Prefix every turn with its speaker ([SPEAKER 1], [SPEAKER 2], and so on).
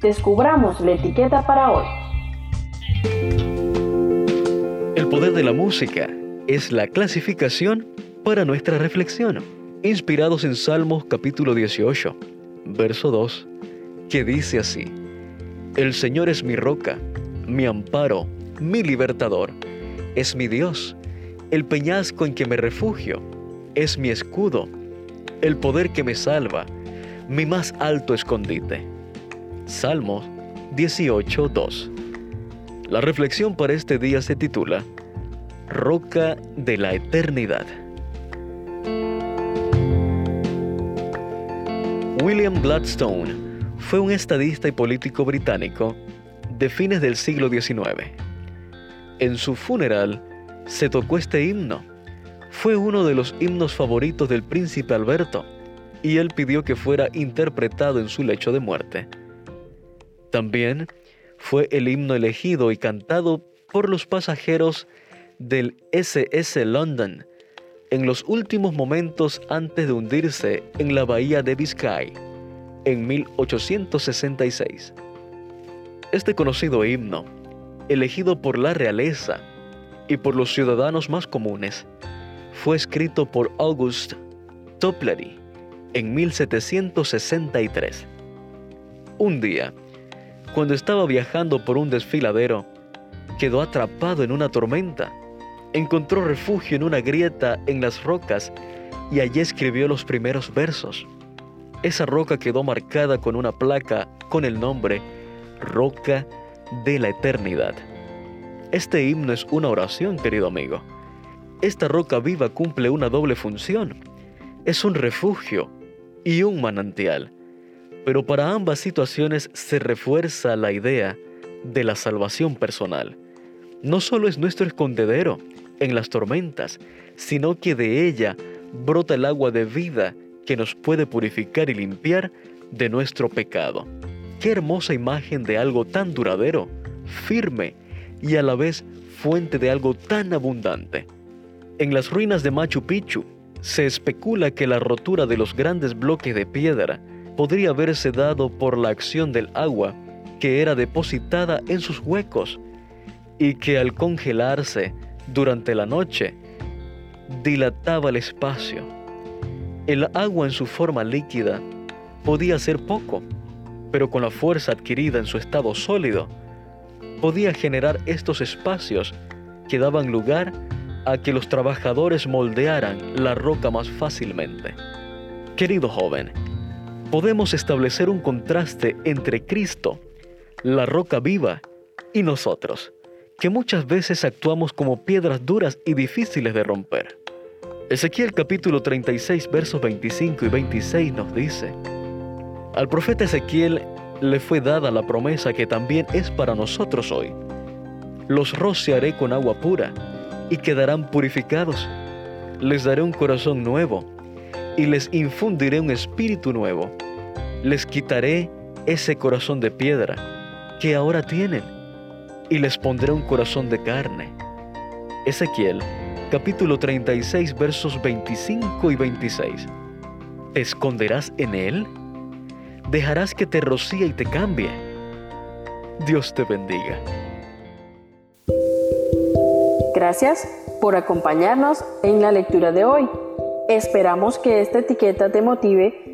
[SPEAKER 1] descubramos la etiqueta para hoy.
[SPEAKER 2] El poder de la música es la clasificación para nuestra reflexión, inspirados en Salmos capítulo 18, verso 2, que dice así, El Señor es mi roca, mi amparo, mi libertador, es mi Dios, el peñasco en que me refugio, es mi escudo, el poder que me salva, mi más alto escondite. Salmos 18, 2. La reflexión para este día se titula Roca de la Eternidad. William Gladstone fue un estadista y político británico de fines del siglo XIX. En su funeral se tocó este himno. Fue uno de los himnos favoritos del príncipe Alberto y él pidió que fuera interpretado en su lecho de muerte. También fue el himno elegido y cantado por los pasajeros del SS London en los últimos momentos antes de hundirse en la bahía de Biscay en 1866. Este conocido himno, elegido por la realeza y por los ciudadanos más comunes, fue escrito por August Toplady en 1763. Un día, cuando estaba viajando por un desfiladero, quedó atrapado en una tormenta encontró refugio en una grieta en las rocas y allí escribió los primeros versos. Esa roca quedó marcada con una placa con el nombre Roca de la Eternidad. Este himno es una oración, querido amigo. Esta roca viva cumple una doble función. Es un refugio y un manantial. Pero para ambas situaciones se refuerza la idea de la salvación personal. No solo es nuestro escondedero, en las tormentas, sino que de ella brota el agua de vida que nos puede purificar y limpiar de nuestro pecado. Qué hermosa imagen de algo tan duradero, firme y a la vez fuente de algo tan abundante. En las ruinas de Machu Picchu se especula que la rotura de los grandes bloques de piedra podría haberse dado por la acción del agua que era depositada en sus huecos y que al congelarse durante la noche dilataba el espacio. El agua en su forma líquida podía ser poco, pero con la fuerza adquirida en su estado sólido, podía generar estos espacios que daban lugar a que los trabajadores moldearan la roca más fácilmente. Querido joven, podemos establecer un contraste entre Cristo, la roca viva, y nosotros que muchas veces actuamos como piedras duras y difíciles de romper. Ezequiel capítulo 36 versos 25 y 26 nos dice, Al profeta Ezequiel le fue dada la promesa que también es para nosotros hoy. Los rociaré con agua pura y quedarán purificados. Les daré un corazón nuevo y les infundiré un espíritu nuevo. Les quitaré ese corazón de piedra que ahora tienen y les pondré un corazón de carne. Ezequiel capítulo 36 versos 25 y 26. ¿Te esconderás en él? ¿Dejarás que te rocíe y te cambie? Dios te bendiga.
[SPEAKER 1] Gracias por acompañarnos en la lectura de hoy. Esperamos que esta etiqueta te motive